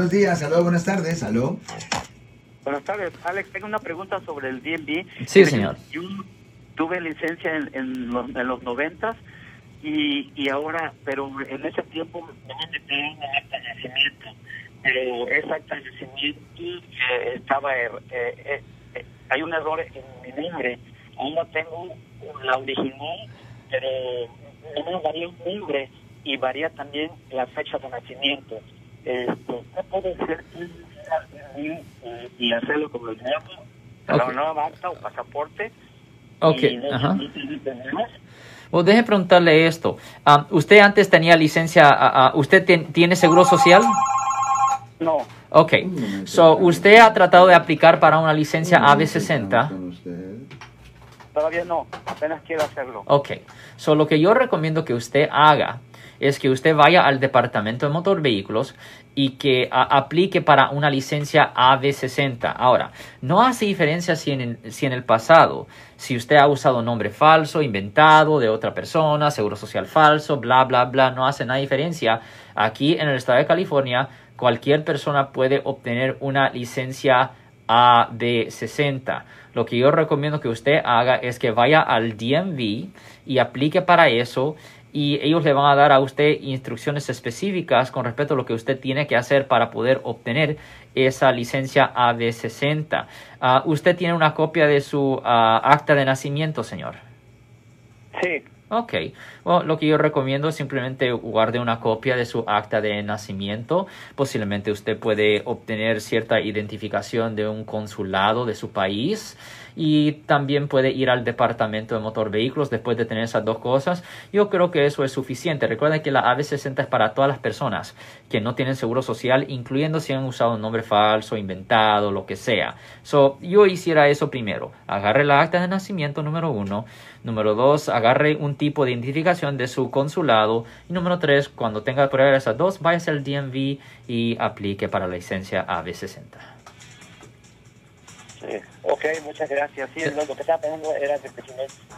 buenos días, aló, buenas tardes, aló. Buenas tardes, Alex. Tengo una pregunta sobre el DMV. Sí, señor. Yo tuve licencia en, en los, en los 90 y, y ahora, pero en ese tiempo me metieron en acta de nacimiento. Pero esa acta de nacimiento eh, estaba. eh, eh, eh, hay un error en mi nombre. Aún no tengo la original, pero no me varía un nombre y varía también la fecha de nacimiento. ¿Qué puede ser y, y hacerlo como el nuevo? La Ok. nueva acta o pasaporte. Ok, ajá. Bueno, deje preguntarle esto. Ah, ¿Usted antes tenía licencia, ah, ah, usted tien- tiene seguro social? No, Ok, so usted ha tratado de aplicar para una licencia AB60. Con usted. todavía no. Apenas quiero hacerlo. Ok, so lo que yo recomiendo que usted haga es que usted vaya al departamento de motor vehículos y que aplique para una licencia AB60. Ahora, no hace diferencia si en, si en el pasado, si usted ha usado nombre falso, inventado de otra persona, seguro social falso, bla, bla, bla, no hace nada diferencia. Aquí en el estado de California, cualquier persona puede obtener una licencia AB60. Lo que yo recomiendo que usted haga es que vaya al DMV y aplique para eso y ellos le van a dar a usted instrucciones específicas con respecto a lo que usted tiene que hacer para poder obtener esa licencia AB60. Ah, ¿Usted tiene una copia de su ah, acta de nacimiento, señor? Sí, Ok, lo que yo recomiendo es simplemente guarde una copia de su acta de nacimiento. Posiblemente usted puede obtener cierta identificación de un consulado de su país y también puede ir al departamento de motor vehículos después de tener esas dos cosas. Yo creo que eso es suficiente. Recuerden que la AB60 es para todas las personas que no tienen seguro social, incluyendo si han usado un nombre falso, inventado, lo que sea. So, yo hiciera eso primero. Agarre la acta de nacimiento número uno. Número dos, agarre un tipo de identificación de su consulado. Y número tres, cuando tenga prueba de esas dos, váyase al DMV y aplique para la licencia AB60. sí. Ok, muchas gracias. Sí, lo, que estaba pensando era que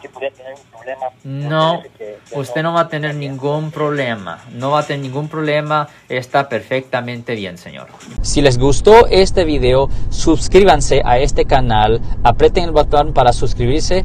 si podía tener un problema. No, que- que usted no va a tener ningún problema. No va a tener ningún problema. Está perfectamente bien, señor. Si les gustó este video, suscríbanse a este canal, aprieten el botón para suscribirse